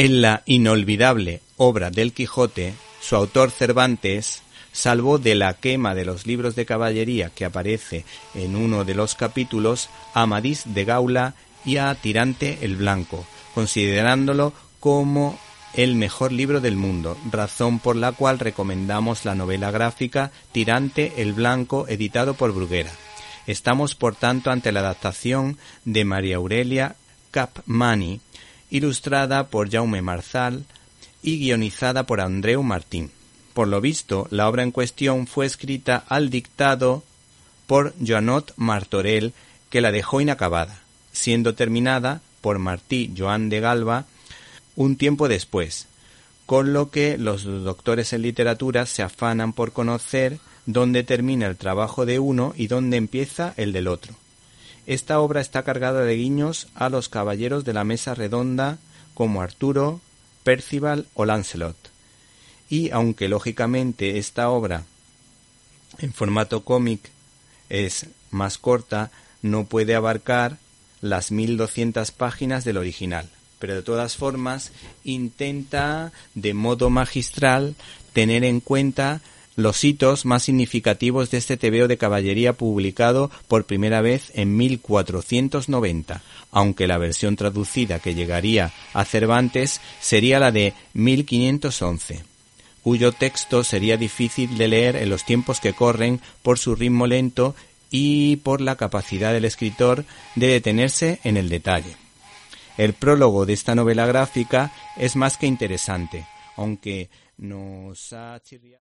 En la inolvidable obra del Quijote, su autor Cervantes salvó de la quema de los libros de caballería que aparece en uno de los capítulos a Amadís de Gaula y a Tirante el Blanco, considerándolo como el mejor libro del mundo, razón por la cual recomendamos la novela gráfica Tirante el Blanco editado por Bruguera. Estamos por tanto ante la adaptación de María Aurelia Capmani, ilustrada por Jaume Marzal y guionizada por Andreu Martín. Por lo visto, la obra en cuestión fue escrita al dictado por Joanot Martorell, que la dejó inacabada, siendo terminada por Martí Joan de Galva un tiempo después, con lo que los doctores en literatura se afanan por conocer dónde termina el trabajo de uno y dónde empieza el del otro. Esta obra está cargada de guiños a los caballeros de la mesa redonda como Arturo, Percival o Lancelot. Y aunque lógicamente esta obra en formato cómic es más corta, no puede abarcar las 1200 páginas del original. Pero de todas formas intenta de modo magistral tener en cuenta los hitos más significativos de este tebeo de caballería publicado por primera vez en 1490, aunque la versión traducida que llegaría a Cervantes sería la de 1511 cuyo texto sería difícil de leer en los tiempos que corren por su ritmo lento y por la capacidad del escritor de detenerse en el detalle. El prólogo de esta novela gráfica es más que interesante, aunque nos ha chirriado.